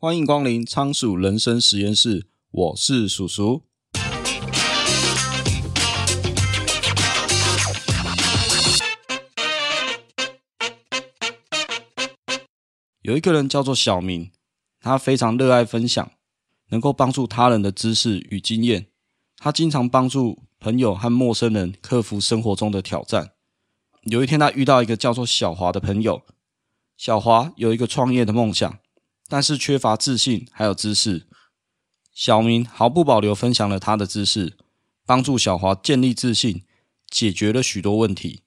欢迎光临仓鼠人生实验室，我是鼠鼠。有一个人叫做小明，他非常热爱分享，能够帮助他人的知识与经验。他经常帮助朋友和陌生人克服生活中的挑战。有一天，他遇到一个叫做小华的朋友。小华有一个创业的梦想，但是缺乏自信还有知识。小明毫不保留分享了他的知识，帮助小华建立自信，解决了许多问题。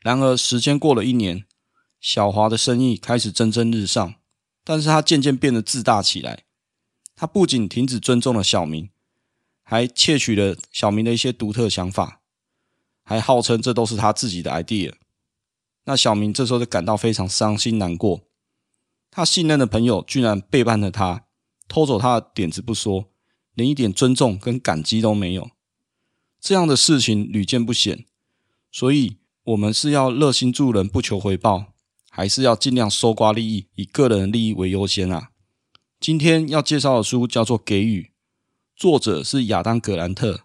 然而，时间过了一年，小华的生意开始蒸蒸日上，但是他渐渐变得自大起来。他不仅停止尊重了小明，还窃取了小明的一些独特想法。还号称这都是他自己的 idea，那小明这时候就感到非常伤心难过。他信任的朋友居然背叛了他，偷走他的点子不说，连一点尊重跟感激都没有。这样的事情屡见不鲜，所以我们是要热心助人不求回报，还是要尽量搜刮利益，以个人利益为优先啊？今天要介绍的书叫做《给予》，作者是亚当·格兰特，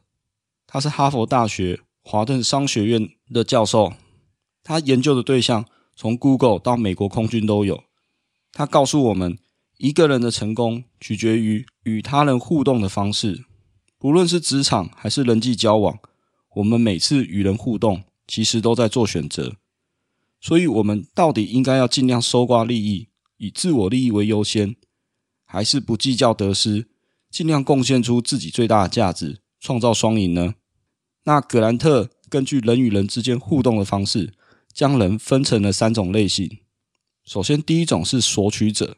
他是哈佛大学。华顿商学院的教授，他研究的对象从 Google 到美国空军都有。他告诉我们，一个人的成功取决于与他人互动的方式。不论是职场还是人际交往，我们每次与人互动，其实都在做选择。所以，我们到底应该要尽量搜刮利益，以自我利益为优先，还是不计较得失，尽量贡献出自己最大的价值，创造双赢呢？那葛兰特根据人与人之间互动的方式，将人分成了三种类型。首先，第一种是索取者，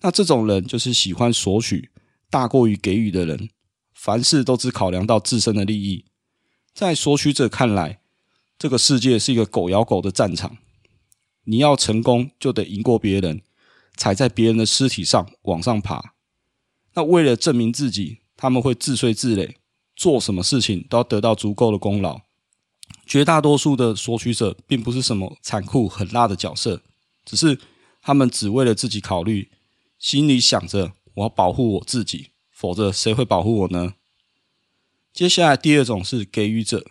那这种人就是喜欢索取大过于给予的人，凡事都只考量到自身的利益。在索取者看来，这个世界是一个狗咬狗的战场，你要成功就得赢过别人，踩在别人的尸体上往上爬。那为了证明自己，他们会自吹自擂。做什么事情都要得到足够的功劳。绝大多数的索取者并不是什么残酷狠辣的角色，只是他们只为了自己考虑，心里想着我要保护我自己，否则谁会保护我呢？接下来第二种是给予者，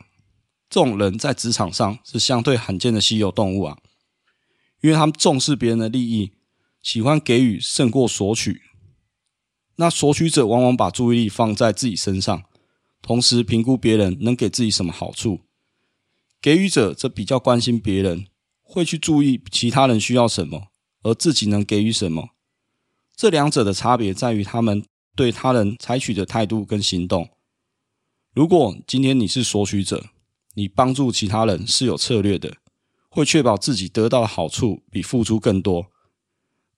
这种人在职场上是相对罕见的稀有动物啊，因为他们重视别人的利益，喜欢给予胜过索取。那索取者往往把注意力放在自己身上。同时评估别人能给自己什么好处，给予者则比较关心别人，会去注意其他人需要什么，而自己能给予什么。这两者的差别在于他们对他人采取的态度跟行动。如果今天你是索取者，你帮助其他人是有策略的，会确保自己得到的好处比付出更多。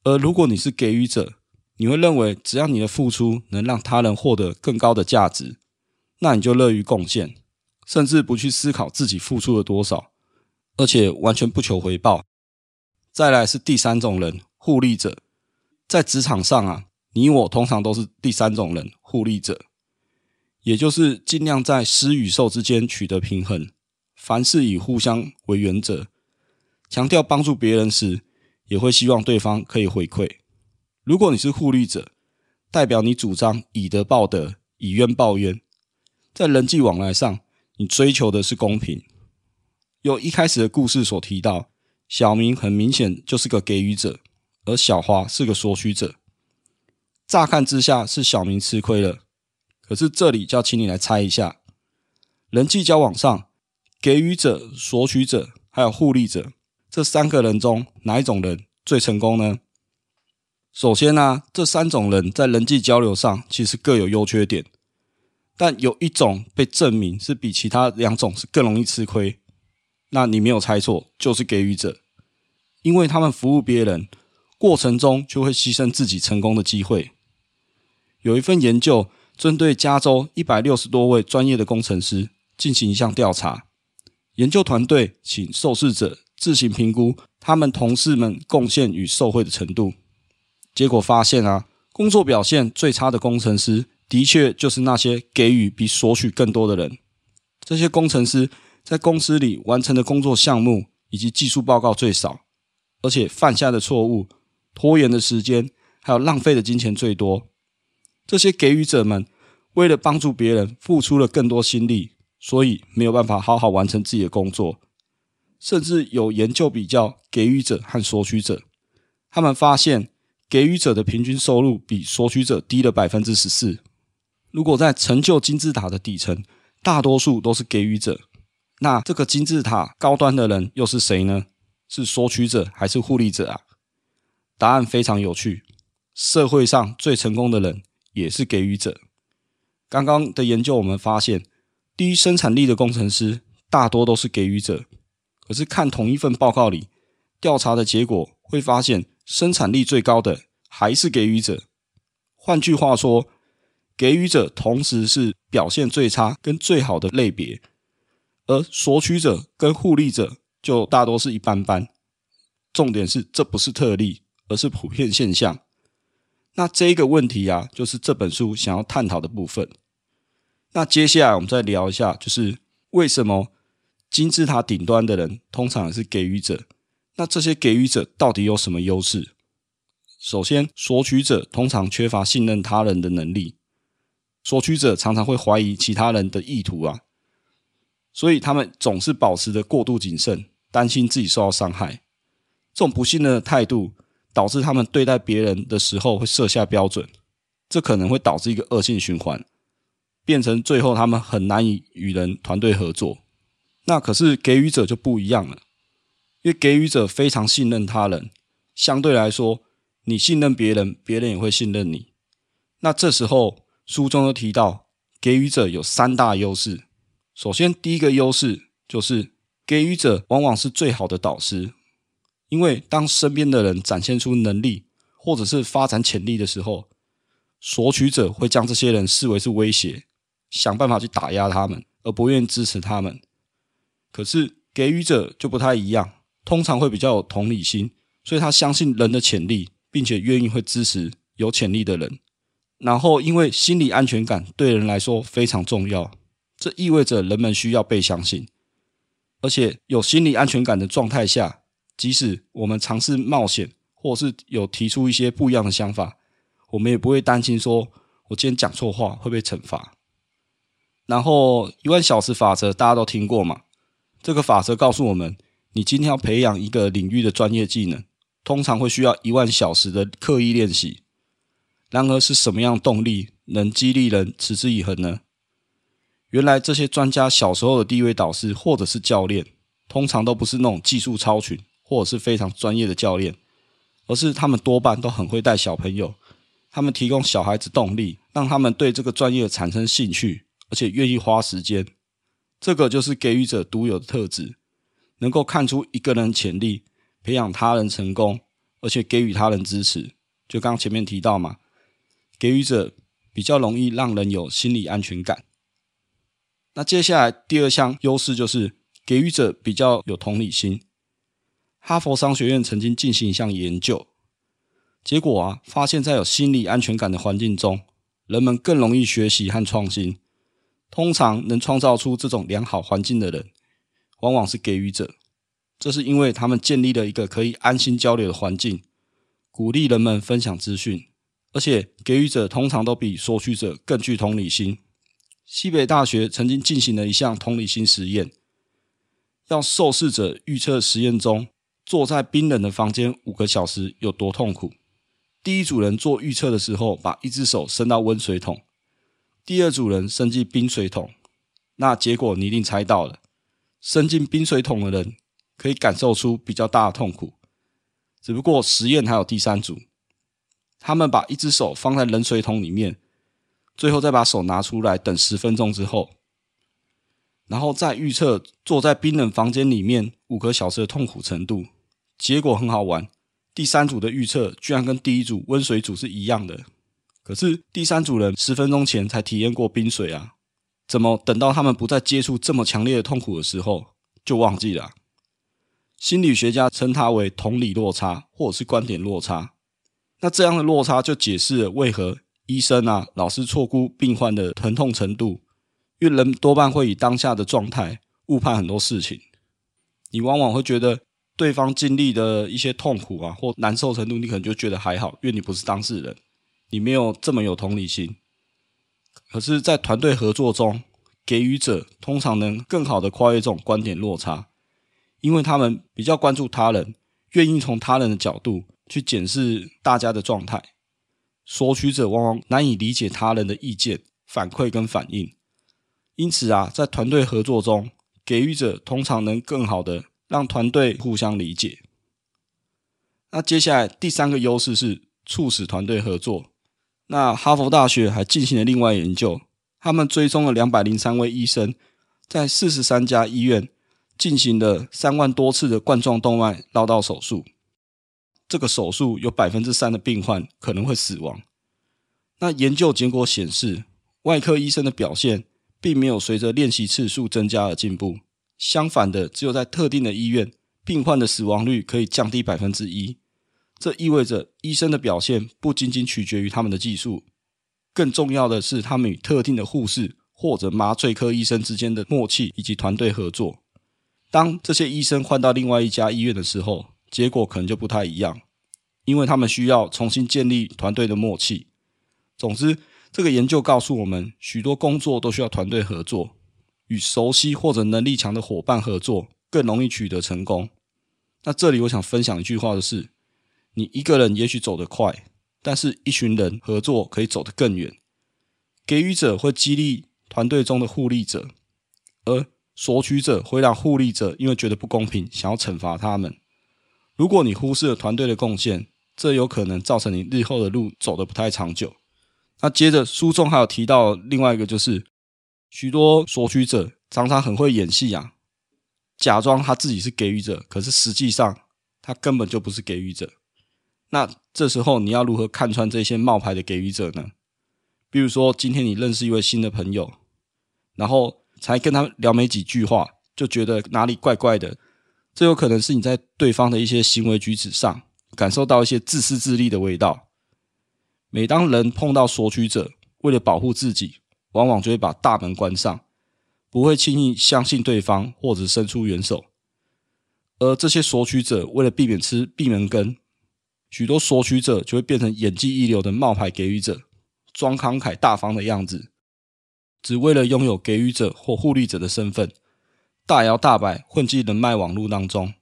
而如果你是给予者，你会认为只要你的付出能让他人获得更高的价值。那你就乐于贡献，甚至不去思考自己付出了多少，而且完全不求回报。再来是第三种人，互利者。在职场上啊，你我通常都是第三种人，互利者，也就是尽量在施与受之间取得平衡，凡事以互相为原则，强调帮助别人时，也会希望对方可以回馈。如果你是互利者，代表你主张以德报德，以冤报冤。在人际往来上，你追求的是公平。由一开始的故事所提到，小明很明显就是个给予者，而小华是个索取者。乍看之下是小明吃亏了，可是这里就要请你来猜一下：人际交往上，给予者、索取者还有互利者这三个人中，哪一种人最成功呢？首先呢、啊，这三种人在人际交流上其实各有优缺点。但有一种被证明是比其他两种是更容易吃亏，那你没有猜错，就是给予者，因为他们服务别人过程中就会牺牲自己成功的机会。有一份研究针对加州一百六十多位专业的工程师进行一项调查，研究团队请受试者自行评估他们同事们贡献与受惠的程度，结果发现啊，工作表现最差的工程师。的确，就是那些给予比索取更多的人。这些工程师在公司里完成的工作项目以及技术报告最少，而且犯下的错误、拖延的时间，还有浪费的金钱最多。这些给予者们为了帮助别人，付出了更多心力，所以没有办法好好完成自己的工作。甚至有研究比较给予者和索取者，他们发现给予者的平均收入比索取者低了百分之十四。如果在成就金字塔的底层，大多数都是给予者，那这个金字塔高端的人又是谁呢？是索取者还是互利者啊？答案非常有趣，社会上最成功的人也是给予者。刚刚的研究我们发现，低生产力的工程师大多都是给予者。可是看同一份报告里调查的结果，会发现生产力最高的还是给予者。换句话说，给予者同时是表现最差跟最好的类别，而索取者跟互利者就大多是一般般。重点是，这不是特例，而是普遍现象。那这一个问题啊，就是这本书想要探讨的部分。那接下来我们再聊一下，就是为什么？金字塔顶端的人通常是给予者，那这些给予者到底有什么优势？首先，索取者通常缺乏信任他人的能力，索取者常常会怀疑其他人的意图啊，所以他们总是保持着过度谨慎，担心自己受到伤害。这种不信任的态度导致他们对待别人的时候会设下标准，这可能会导致一个恶性循环，变成最后他们很难以与人团队合作。那可是给予者就不一样了，因为给予者非常信任他人，相对来说，你信任别人，别人也会信任你。那这时候书中又提到，给予者有三大优势。首先，第一个优势就是给予者往往是最好的导师，因为当身边的人展现出能力或者是发展潜力的时候，索取者会将这些人视为是威胁，想办法去打压他们，而不愿意支持他们。可是给予者就不太一样，通常会比较有同理心，所以他相信人的潜力，并且愿意会支持有潜力的人。然后，因为心理安全感对人来说非常重要，这意味着人们需要被相信。而且有心理安全感的状态下，即使我们尝试冒险，或是有提出一些不一样的想法，我们也不会担心说我今天讲错话会被惩罚。然后，一万小时法则大家都听过嘛？这个法则告诉我们，你今天要培养一个领域的专业技能，通常会需要一万小时的刻意练习。然而，是什么样动力能激励人持之以恒呢？原来，这些专家小时候的第一位导师或者是教练，通常都不是那种技术超群或者是非常专业的教练，而是他们多半都很会带小朋友。他们提供小孩子动力，让他们对这个专业产生兴趣，而且愿意花时间。这个就是给予者独有的特质，能够看出一个人潜力，培养他人成功，而且给予他人支持。就刚刚前面提到嘛，给予者比较容易让人有心理安全感。那接下来第二项优势就是给予者比较有同理心。哈佛商学院曾经进行一项研究，结果啊，发现在有心理安全感的环境中，人们更容易学习和创新。通常能创造出这种良好环境的人，往往是给予者。这是因为他们建立了一个可以安心交流的环境，鼓励人们分享资讯，而且给予者通常都比索取者更具同理心。西北大学曾经进行了一项同理心实验，要受试者预测实验中坐在冰冷的房间五个小时有多痛苦。第一组人做预测的时候，把一只手伸到温水桶。第二组人伸进冰水桶，那结果你一定猜到了，伸进冰水桶的人可以感受出比较大的痛苦。只不过实验还有第三组，他们把一只手放在冷水桶里面，最后再把手拿出来等十分钟之后，然后再预测坐在冰冷房间里面五个小时的痛苦程度。结果很好玩，第三组的预测居然跟第一组温水组是一样的。可是第三组人十分钟前才体验过冰水啊，怎么等到他们不再接触这么强烈的痛苦的时候就忘记了？心理学家称它为同理落差，或者是观点落差。那这样的落差就解释了为何医生啊老是错估病患的疼痛程度，因为人多半会以当下的状态误判很多事情。你往往会觉得对方经历的一些痛苦啊或难受程度，你可能就觉得还好，因为你不是当事人，你没有这么有同理心。可是，在团队合作中，给予者通常能更好的跨越这种观点落差，因为他们比较关注他人，愿意从他人的角度去检视大家的状态。索取者往往难以理解他人的意见、反馈跟反应，因此啊，在团队合作中，给予者通常能更好的让团队互相理解。那接下来第三个优势是促使团队合作。那哈佛大学还进行了另外研究，他们追踪了两百零三位医生，在四十三家医院进行了三万多次的冠状动脉绕道手术。这个手术有百分之三的病患可能会死亡。那研究结果显示，外科医生的表现并没有随着练习次数增加而进步，相反的，只有在特定的医院，病患的死亡率可以降低百分之一。这意味着医生的表现不仅仅取决于他们的技术，更重要的是他们与特定的护士或者麻醉科医生之间的默契以及团队合作。当这些医生换到另外一家医院的时候，结果可能就不太一样，因为他们需要重新建立团队的默契。总之，这个研究告诉我们，许多工作都需要团队合作，与熟悉或者能力强的伙伴合作更容易取得成功。那这里我想分享一句话的是：你一个人也许走得快，但是一群人合作可以走得更远。给予者会激励团队中的互利者，而索取者会让互利者因为觉得不公平，想要惩罚他们。如果你忽视了团队的贡献，这有可能造成你日后的路走得不太长久。那接着书中还有提到另外一个，就是许多索取者常常很会演戏啊，假装他自己是给予者，可是实际上他根本就不是给予者。那这时候你要如何看穿这些冒牌的给予者呢？比如说今天你认识一位新的朋友，然后才跟他聊没几句话，就觉得哪里怪怪的。这有可能是你在对方的一些行为举止上感受到一些自私自利的味道。每当人碰到索取者，为了保护自己，往往就会把大门关上，不会轻易相信对方或者伸出援手。而这些索取者为了避免吃闭门羹，许多索取者就会变成演技一流的冒牌给予者，装慷慨大方的样子，只为了拥有给予者或互利者的身份。大摇大摆混迹人脉网络当中，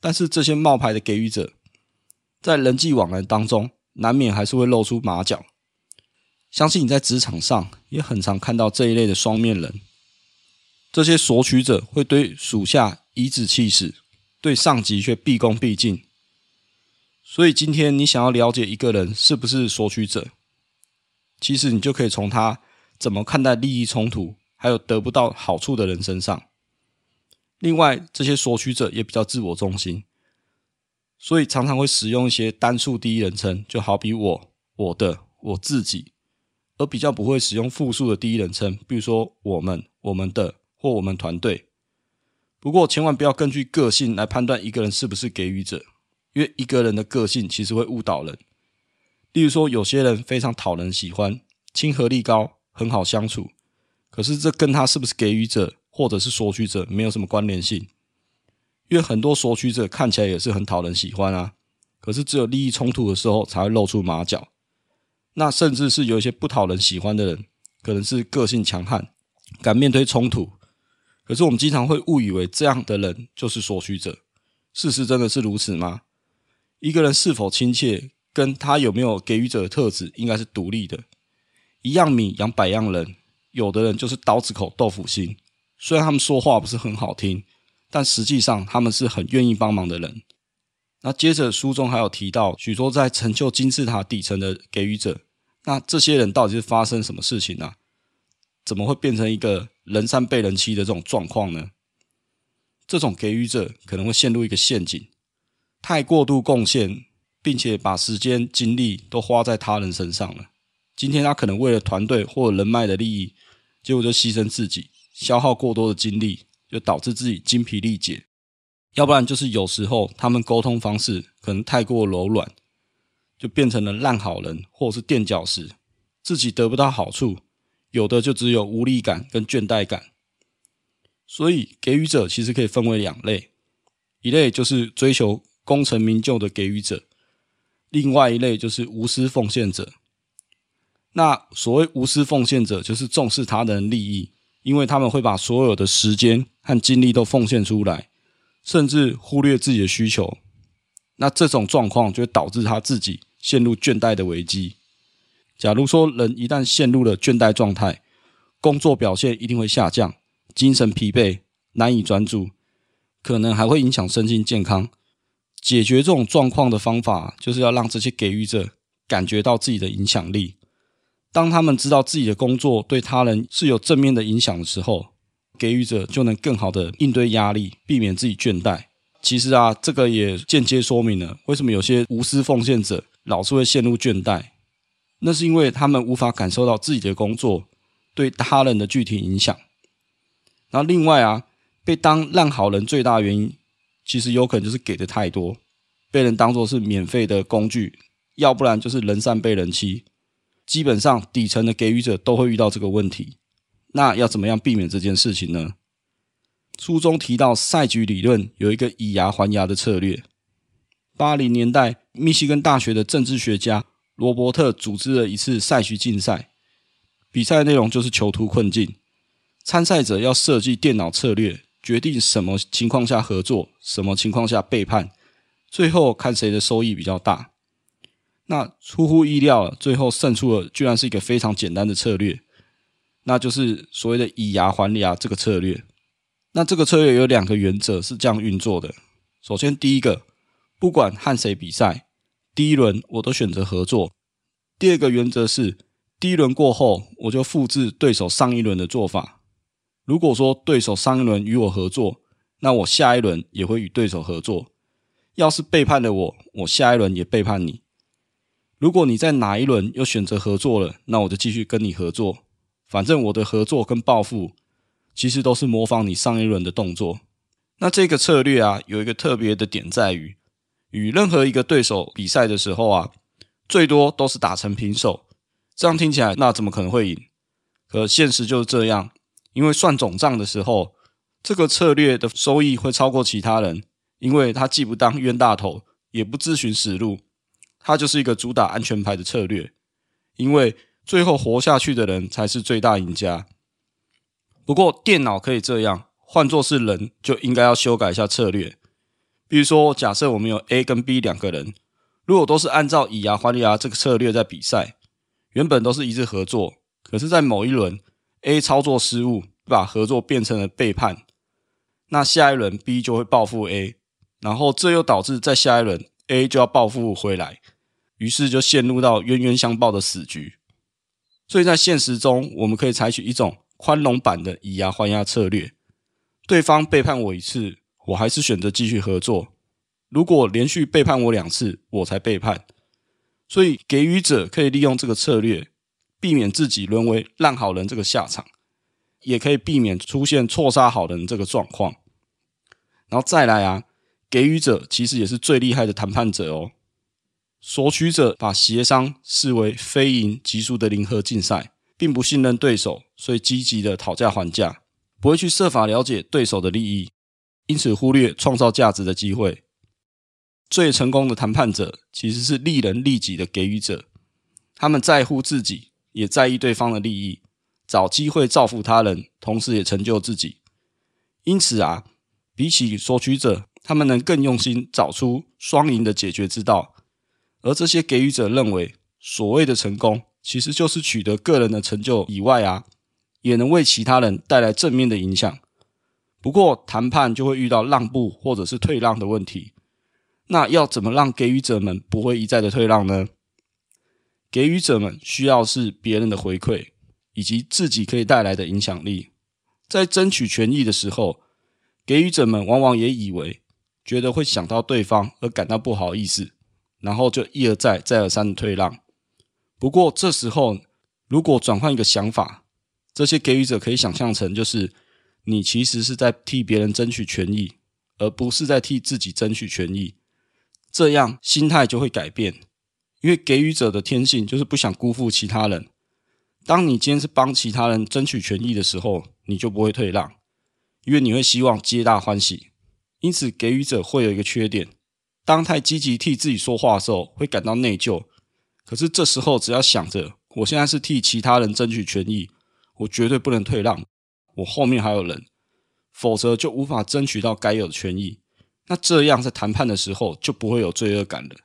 但是这些冒牌的给予者，在人际往来当中，难免还是会露出马脚。相信你在职场上也很常看到这一类的双面人。这些索取者会对属下颐指气使，对上级却毕恭毕敬。所以今天你想要了解一个人是不是索取者，其实你就可以从他怎么看待利益冲突，还有得不到好处的人身上。另外，这些索取者也比较自我中心，所以常常会使用一些单数第一人称，就好比我、我的、我自己，而比较不会使用复数的第一人称，比如说我们、我们的或我们团队。不过，千万不要根据个性来判断一个人是不是给予者，因为一个人的个性其实会误导人。例如说，有些人非常讨人喜欢，亲和力高，很好相处，可是这跟他是不是给予者，或者是索取者没有什么关联性，因为很多索取者看起来也是很讨人喜欢啊，可是只有利益冲突的时候才会露出马脚。那甚至是有一些不讨人喜欢的人，可能是个性强悍，敢面对冲突，可是我们经常会误以为这样的人就是索取者。事实真的是如此吗？一个人是否亲切，跟他有没有给予者的特质应该是独立的。一样米养百样人，有的人就是刀子口豆腐心。虽然他们说话不是很好听，但实际上他们是很愿意帮忙的人。那接着书中还有提到许多在成就金字塔底层的给予者，那这些人到底是发生什么事情呢、怎么会变成一个人善被人欺的这种状况呢？这种给予者可能会陷入一个陷阱，太过度贡献，并且把时间精力都花在他人身上了。今天他可能为了团队或人脉的利益，结果就牺牲自己。消耗过多的精力，就导致自己精疲力竭；要不然就是有时候他们沟通方式可能太过柔软，就变成了烂好人或者是垫脚石，自己得不到好处，有的就只有无力感跟倦怠感。所以给予者其实可以分为两类：一类就是追求功成名就的给予者，另外一类就是无私奉献者。那所谓无私奉献者，就是重视他人利益，因为他们会把所有的时间和精力都奉献出来，甚至忽略自己的需求。那这种状况就会导致他自己陷入倦怠的危机。假如说人一旦陷入了倦怠状态，工作表现一定会下降，精神疲惫，难以专注，可能还会影响身心健康。解决这种状况的方法，就是要让这些给予者感觉到自己的影响力。当他们知道自己的工作对他人是有正面的影响的时候，给予者就能更好的应对压力，避免自己倦怠。其实啊，这个也间接说明了为什么有些无私奉献者老是会陷入倦怠。那是因为他们无法感受到自己的工作对他人的具体影响。然后另外啊，被当烂好人最大原因，其实有可能就是给的太多，被人当作是免费的工具，要不然就是人善被人欺。基本上底层的给予者都会遇到这个问题。那要怎么样避免这件事情呢？书中提到赛局理论有一个以牙还牙的策略。八零年代，密西根大学的政治学家。罗伯特组织了一次赛局竞赛，比赛内容就是囚徒困境。参赛者要设计电脑策略，决定什么情况下合作，什么情况下背叛，最后看谁的收益比较大。那出乎意料，最后胜出的居然是一个非常简单的策略，那就是所谓的以牙还牙这个策略。那这个策略有两个原则是这样运作的：首先，第一个，不管和谁比赛。第一轮我都选择合作。第二个原则是，第一轮过后，我就复制对手上一轮的做法。如果说对手上一轮与我合作，那我下一轮也会与对手合作。要是背叛了我，我下一轮也背叛你。如果你在哪一轮又选择合作了，那我就继续跟你合作。反正我的合作跟报复，其实都是模仿你上一轮的动作。那这个策略啊，有一个特别的点在于。与任何一个对手比赛的时候啊，最多都是打成平手。这样听起来，那怎么可能会赢？可现实就是这样，因为算总账的时候，这个策略的收益会超过其他人，因为他既不当冤大头，也不自寻死路，他就是一个主打安全牌的策略。因为最后活下去的人才是最大赢家。不过电脑可以这样，换作是人，就应该要修改一下策略。比如说，假设我们有 A 跟 B 两个人，如果都是按照以牙还牙这个策略在比赛，原本都是一致合作，可是，在某一轮 A 操作失误，把合作变成了背叛，那下一轮 B 就会报复 A，然后这又导致在下一轮 A 就要报复回来，于是就陷入到冤冤相报的死局。所以在现实中，我们可以采取一种宽容版的以牙还牙策略，对方背叛我一次。我还是选择继续合作。如果连续背叛我两次，我才背叛。所以给予者可以利用这个策略，避免自己沦为烂好人这个下场，也可以避免出现错杀好人这个状况。然后再来啊，给予者其实也是最厉害的谈判者哦。索取者把协商视为非赢即输的零和竞赛，并不信任对手，所以积极的讨价还价，不会去设法了解对手的利益。因此，忽略创造价值的机会。最成功的谈判者其实是利人利己的给予者，他们在乎自己，也在意对方的利益，找机会造福他人，同时也成就自己。因此啊，比起索取者，他们能更用心找出双赢的解决之道。而这些给予者认为，所谓的成功，其实就是取得个人的成就以外啊，也能为其他人带来正面的影响。不过谈判就会遇到让步或者是退让的问题，那要怎么让给予者们不会一再的退让呢？给予者们需要是别人的回馈，以及自己可以带来的影响力。在争取权益的时候，给予者们往往也以为觉得会想到对方而感到不好意思，然后就一而再再而三的退让。不过这时候如果转换一个想法，这些给予者可以想象成就是。你其实是在替别人争取权益，而不是在替自己争取权益。这样心态就会改变，因为给予者的天性就是不想辜负其他人。当你今天是帮其他人争取权益的时候，你就不会退让，因为你会希望皆大欢喜。因此给予者会有一个缺点：当太积极替自己说话的时候，会感到内疚。可是这时候只要想着我现在是替其他人争取权益，我绝对不能退让，我后面还有人，否则就无法争取到该有的权益。那这样在谈判的时候就不会有罪恶感了。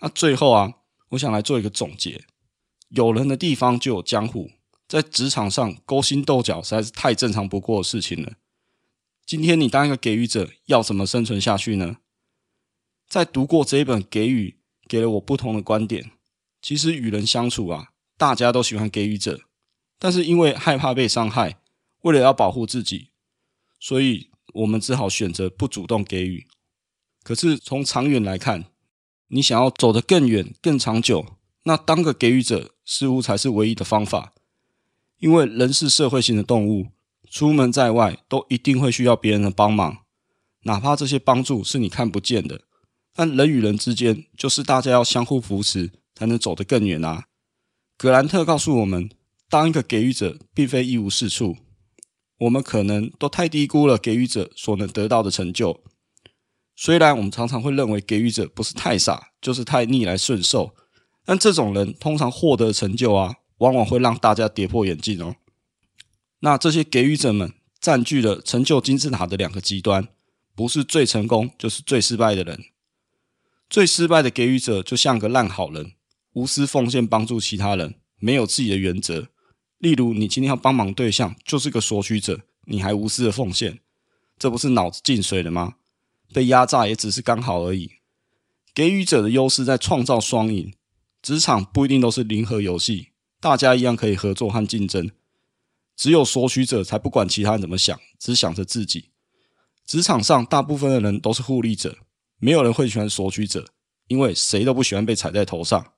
那最后啊，我想来做一个总结：有人的地方就有江湖，在职场上勾心斗角实在是太正常不过的事情了。今天你当一个给予者，要怎么生存下去呢？在读过这一本《给予》，给了我不同的观点。其实与人相处啊，大家都喜欢给予者，但是因为害怕被伤害，为了要保护自己，所以我们只好选择不主动给予。可是从长远来看，你想要走得更远、更长久，那当个给予者似乎才是唯一的方法。因为人是社会性的动物，出门在外都一定会需要别人的帮忙，哪怕这些帮助是你看不见的。但人与人之间，就是大家要相互扶持，才能走得更远啊。格兰特告诉我们，当一个给予者，并非一无是处。我们可能都太低估了给予者所能得到的成就。虽然我们常常会认为给予者不是太傻，就是太逆来顺受，但这种人通常获得的成就啊，往往会让大家跌破眼镜哦。那这些给予者们占据了成就金字塔的两个极端，不是最成功，就是最失败的人。最失败的给予者就像个烂好人，无私奉献帮助其他人，没有自己的原则。例如，你今天要帮忙对象就是个索取者，你还无私的奉献，这不是脑子进水了吗？被压榨也只是刚好而已。给予者的优势在创造双赢，职场不一定都是零和游戏，大家一样可以合作和竞争。只有索取者才不管其他人怎么想，只想着自己。职场上大部分的人都是互利者，没有人会喜欢索取者，因为谁都不喜欢被踩在头上。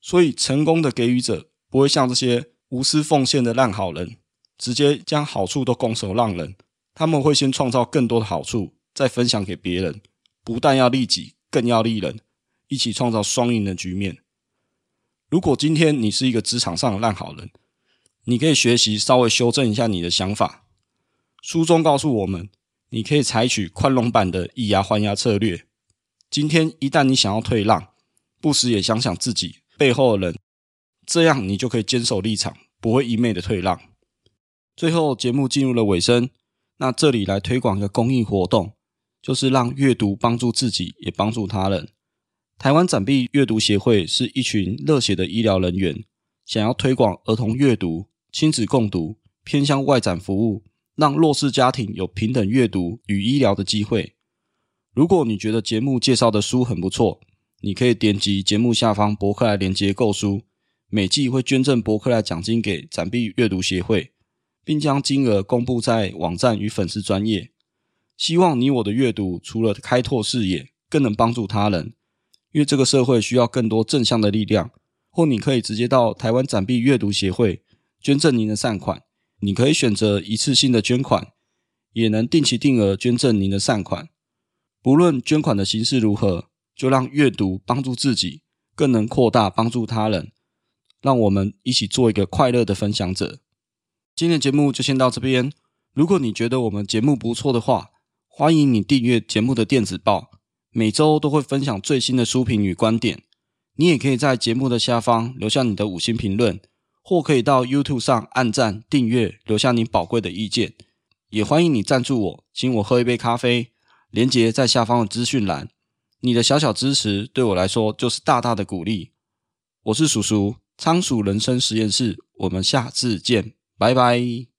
所以，成功的给予者不会像这些无私奉献的烂好人，直接将好处都拱手让人。他们会先创造更多的好处。再分享给别人，不但要利己，更要利人，一起创造双赢的局面。如果今天你是一个职场上的烂好人，你可以学习稍微修正一下你的想法。书中告诉我们，你可以采取宽容版的以牙还牙策略。今天一旦你想要退让，不时也想想自己背后的人，这样你就可以坚守立场，不会一昧的退让。最后，节目进入了尾声，那这里来推广一个公益活动。就是让阅读帮助自己，也帮助他人。台湾展臂阅读协会是一群热血的医疗人员，想要推广儿童阅读、亲子共读、偏乡外展服务，让弱势家庭有平等阅读与医疗的机会。如果你觉得节目介绍的书很不错，你可以点击节目下方博客来连接购书，每季会捐赠博客来奖金给展臂阅读协会，并将金额公布在网站与粉丝专业。希望你我的阅读除了开拓视野，更能帮助他人。因为这个社会需要更多正向的力量。或你可以直接到台湾展臂阅读协会捐赠您的善款。你可以选择一次性的捐款，也能定期定额捐赠您的善款。不论捐款的形式如何，就让阅读帮助自己，更能扩大帮助他人。让我们一起做一个快乐的分享者。今天的节目就先到这边。如果你觉得我们节目不错的话，欢迎你订阅节目的电子报，每周都会分享最新的书评与观点。你也可以在节目的下方留下你的五星评论，或可以到 YouTube 上按赞、订阅，留下你宝贵的意见。也欢迎你赞助我，请我喝一杯咖啡，连结在下方的资讯栏。你的小小支持对我来说就是大大的鼓励。我是叔叔，仓鼠人生实验室，我们下次见，拜拜。